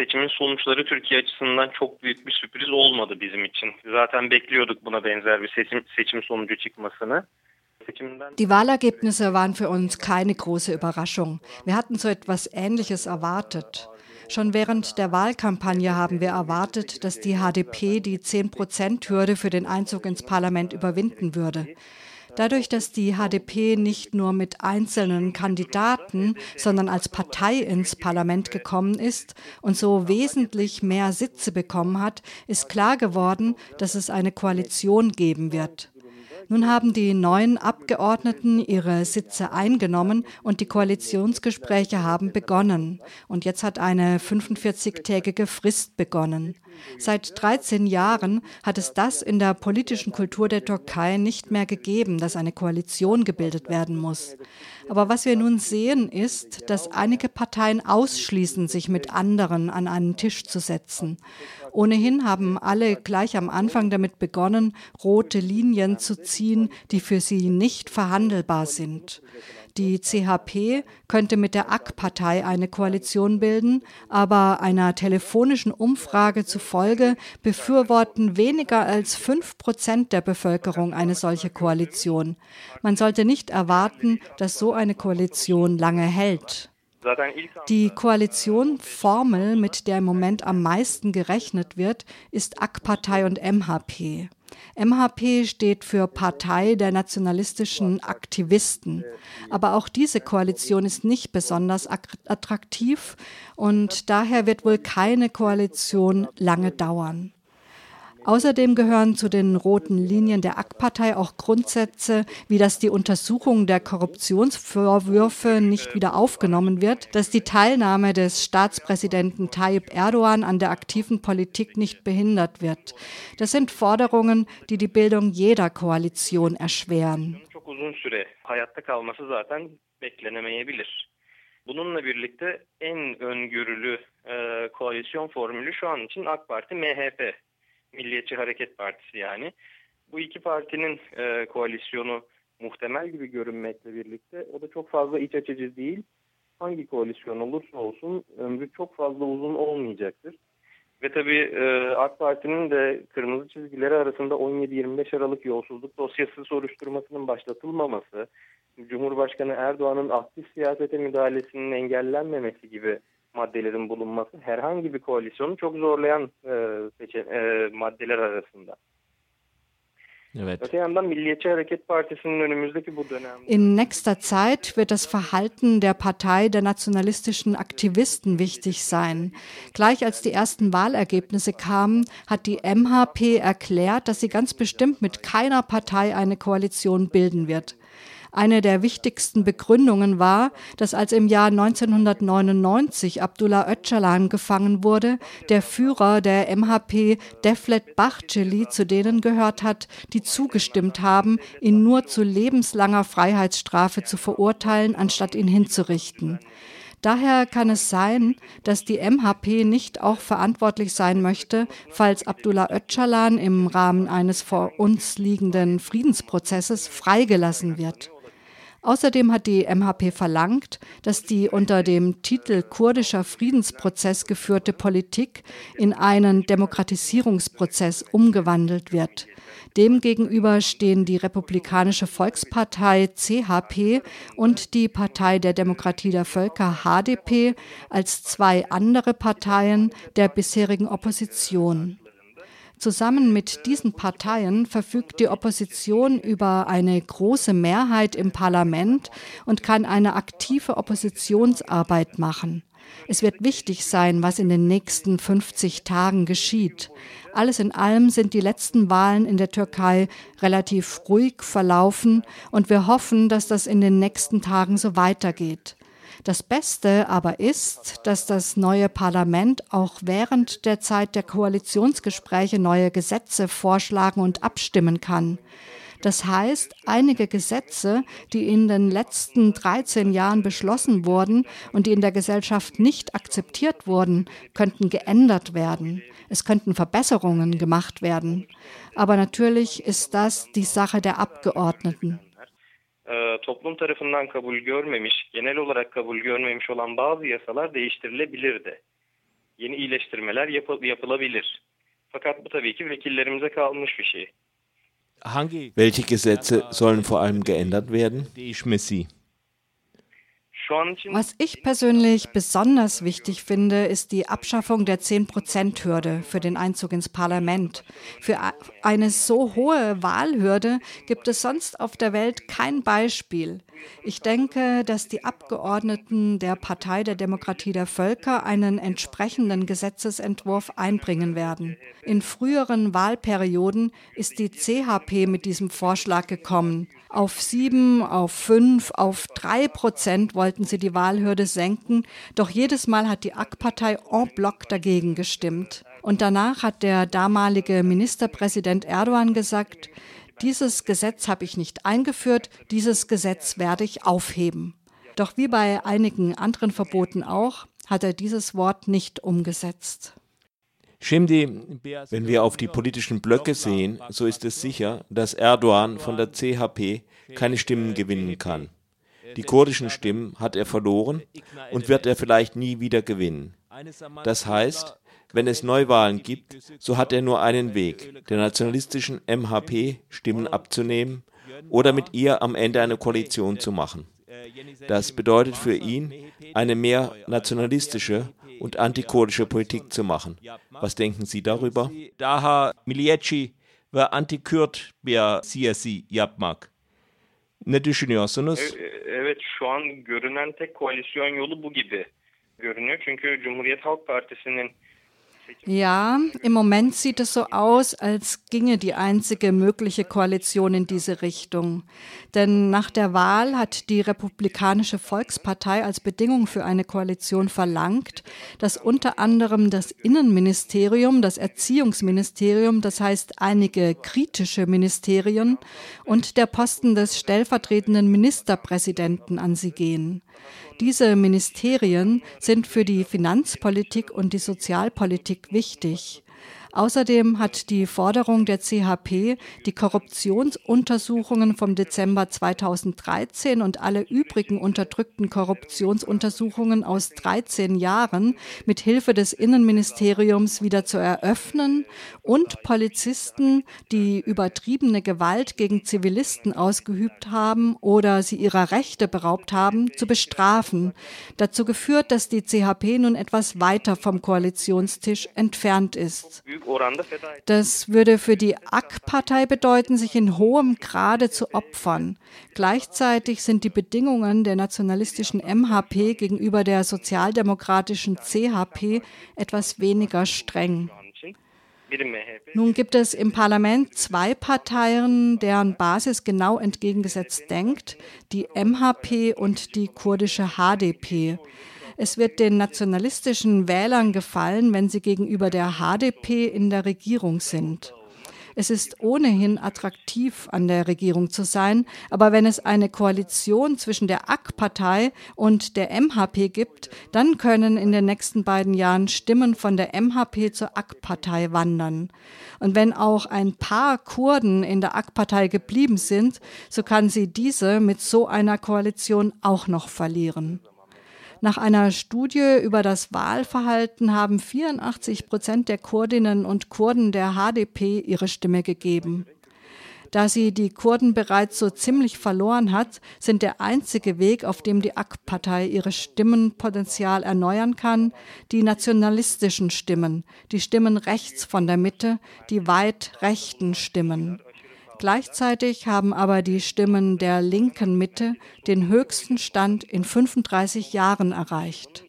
seçimin sonuçları Türkiye açısından çok büyük bir sürpriz olmadı bizim için. Zaten bekliyorduk buna benzer bir seçim, seçim sonucu çıkmasını. Die Wahlergebnisse waren für uns keine große Überraschung. Wir hatten so etwas Ähnliches erwartet. Schon während der Wahlkampagne haben wir erwartet, dass die HDP die 10-Prozent-Hürde für den Einzug ins Parlament überwinden würde. Dadurch, dass die HDP nicht nur mit einzelnen Kandidaten, sondern als Partei ins Parlament gekommen ist und so wesentlich mehr Sitze bekommen hat, ist klar geworden, dass es eine Koalition geben wird. Nun haben die neuen Abgeordneten ihre Sitze eingenommen und die Koalitionsgespräche haben begonnen. Und jetzt hat eine 45-tägige Frist begonnen. Seit 13 Jahren hat es das in der politischen Kultur der Türkei nicht mehr gegeben, dass eine Koalition gebildet werden muss. Aber was wir nun sehen, ist, dass einige Parteien ausschließen, sich mit anderen an einen Tisch zu setzen. Ohnehin haben alle gleich am Anfang damit begonnen, rote Linien zu ziehen, die für sie nicht verhandelbar sind. Die CHP könnte mit der AK-Partei eine Koalition bilden, aber einer telefonischen Umfrage zufolge befürworten weniger als fünf Prozent der Bevölkerung eine solche Koalition. Man sollte nicht erwarten, dass so eine Koalition lange hält. Die Koalitionsformel, mit der im Moment am meisten gerechnet wird, ist AK-Partei und MHP. MHP steht für Partei der nationalistischen Aktivisten. Aber auch diese Koalition ist nicht besonders attraktiv und daher wird wohl keine Koalition lange dauern. Außerdem gehören zu den roten Linien der AK-Partei auch Grundsätze, wie dass die Untersuchung der Korruptionsvorwürfe nicht wieder aufgenommen wird, dass die Teilnahme des Staatspräsidenten Tayyip Erdogan an der aktiven Politik nicht behindert wird. Das sind Forderungen, die die Bildung jeder Koalition erschweren. Bununla birlikte en öngörülü e, koalisyon formülü şu an için AK Parti MHP Milliyetçi Hareket Partisi yani. Bu iki partinin e, koalisyonu muhtemel gibi görünmekle birlikte o da çok fazla iç açıcı değil. Hangi koalisyon olursa olsun ömrü çok fazla uzun olmayacaktır. Ve tabii e, AK Parti'nin de kırmızı çizgileri arasında 17-25 Aralık yolsuzluk dosyası soruşturmasının başlatılmaması, Cumhurbaşkanı Erdoğan'ın aktif siyasete müdahalesinin engellenmemesi gibi maddelerin bulunması herhangi bir koalisyonu çok zorlayan e, seçe, e, maddeler arasında. Evet. Öte yandan Milliyetçi Hareket Partisi'nin önümüzdeki bu dönemde In nächster Zeit wird das Verhalten der Partei der nationalistischen Aktivisten wichtig sein. Gleich als die ersten Wahlergebnisse kamen, hat die MHP erklärt, dass sie ganz bestimmt mit keiner Partei eine Koalition bilden wird. Eine der wichtigsten Begründungen war, dass als im Jahr 1999 Abdullah Öcalan gefangen wurde, der Führer der MHP Deflet Bahçeli zu denen gehört hat, die zugestimmt haben, ihn nur zu lebenslanger Freiheitsstrafe zu verurteilen, anstatt ihn hinzurichten. Daher kann es sein, dass die MHP nicht auch verantwortlich sein möchte, falls Abdullah Öcalan im Rahmen eines vor uns liegenden Friedensprozesses freigelassen wird. Außerdem hat die MHP verlangt, dass die unter dem Titel kurdischer Friedensprozess geführte Politik in einen Demokratisierungsprozess umgewandelt wird. Demgegenüber stehen die Republikanische Volkspartei CHP und die Partei der Demokratie der Völker HDP als zwei andere Parteien der bisherigen Opposition. Zusammen mit diesen Parteien verfügt die Opposition über eine große Mehrheit im Parlament und kann eine aktive Oppositionsarbeit machen. Es wird wichtig sein, was in den nächsten 50 Tagen geschieht. Alles in allem sind die letzten Wahlen in der Türkei relativ ruhig verlaufen und wir hoffen, dass das in den nächsten Tagen so weitergeht. Das Beste aber ist, dass das neue Parlament auch während der Zeit der Koalitionsgespräche neue Gesetze vorschlagen und abstimmen kann. Das heißt, einige Gesetze, die in den letzten 13 Jahren beschlossen wurden und die in der Gesellschaft nicht akzeptiert wurden, könnten geändert werden. Es könnten Verbesserungen gemacht werden. Aber natürlich ist das die Sache der Abgeordneten. E, toplum tarafından kabul görmemiş, genel olarak kabul görmemiş olan bazı yasalar değiştirilebilirdi. yeni iyileştirmeler yapı, yapılabilir. Fakat bu tabii ki vekillerimize kalmış bir şey. Welche Gesetze sollen vor allem geändert werden? Was ich persönlich besonders wichtig finde, ist die Abschaffung der 10-Prozent-Hürde für den Einzug ins Parlament. Für eine so hohe Wahlhürde gibt es sonst auf der Welt kein Beispiel. Ich denke, dass die Abgeordneten der Partei der Demokratie der Völker einen entsprechenden Gesetzesentwurf einbringen werden. In früheren Wahlperioden ist die CHP mit diesem Vorschlag gekommen. Auf sieben, auf fünf, auf drei Prozent wollten sie die Wahlhürde senken, doch jedes Mal hat die AK-Partei en bloc dagegen gestimmt. Und danach hat der damalige Ministerpräsident Erdogan gesagt, dieses Gesetz habe ich nicht eingeführt, dieses Gesetz werde ich aufheben. Doch wie bei einigen anderen Verboten auch, hat er dieses Wort nicht umgesetzt. Wenn wir auf die politischen Blöcke sehen, so ist es sicher, dass Erdogan von der CHP keine Stimmen gewinnen kann. Die kurdischen Stimmen hat er verloren und wird er vielleicht nie wieder gewinnen. Das heißt, wenn es Neuwahlen gibt, so hat er nur einen Weg, der nationalistischen MHP Stimmen abzunehmen oder mit ihr am Ende eine Koalition zu machen. Das bedeutet für ihn, eine mehr nationalistische und antikurdische Politik zu machen. Was denken Sie darüber? Daha milliyetçi ve anti-Kürt bir siyasi yapmak. Ne düşünüyorsunuz? Evet şu an görünen tek koalisyon yolu bu gibi görünüyor. Çünkü Cumhuriyet Halk Partisi'nin Ja, im Moment sieht es so aus, als ginge die einzige mögliche Koalition in diese Richtung. Denn nach der Wahl hat die Republikanische Volkspartei als Bedingung für eine Koalition verlangt, dass unter anderem das Innenministerium, das Erziehungsministerium, das heißt einige kritische Ministerien und der Posten des stellvertretenden Ministerpräsidenten an sie gehen. Diese Ministerien sind für die Finanzpolitik und die Sozialpolitik wichtig. Außerdem hat die Forderung der CHP, die Korruptionsuntersuchungen vom Dezember 2013 und alle übrigen unterdrückten Korruptionsuntersuchungen aus 13 Jahren mit Hilfe des Innenministeriums wieder zu eröffnen und Polizisten, die übertriebene Gewalt gegen Zivilisten ausgeübt haben oder sie ihrer Rechte beraubt haben, zu bestrafen. Dazu geführt, dass die CHP nun etwas weiter vom Koalitionstisch entfernt ist. Das würde für die AK-Partei bedeuten, sich in hohem Grade zu opfern. Gleichzeitig sind die Bedingungen der nationalistischen MHP gegenüber der sozialdemokratischen CHP etwas weniger streng. Nun gibt es im Parlament zwei Parteien, deren Basis genau entgegengesetzt denkt, die MHP und die kurdische HDP. Es wird den nationalistischen Wählern gefallen, wenn sie gegenüber der HDP in der Regierung sind. Es ist ohnehin attraktiv, an der Regierung zu sein, aber wenn es eine Koalition zwischen der AK-Partei und der MHP gibt, dann können in den nächsten beiden Jahren Stimmen von der MHP zur AK-Partei wandern. Und wenn auch ein paar Kurden in der AK-Partei geblieben sind, so kann sie diese mit so einer Koalition auch noch verlieren. Nach einer Studie über das Wahlverhalten haben 84 Prozent der Kurdinnen und Kurden der HDP ihre Stimme gegeben. Da sie die Kurden bereits so ziemlich verloren hat, sind der einzige Weg, auf dem die AK-Partei ihre Stimmenpotenzial erneuern kann, die nationalistischen Stimmen, die Stimmen rechts von der Mitte, die weit rechten Stimmen. Gleichzeitig haben aber die Stimmen der linken Mitte den höchsten Stand in 35 Jahren erreicht.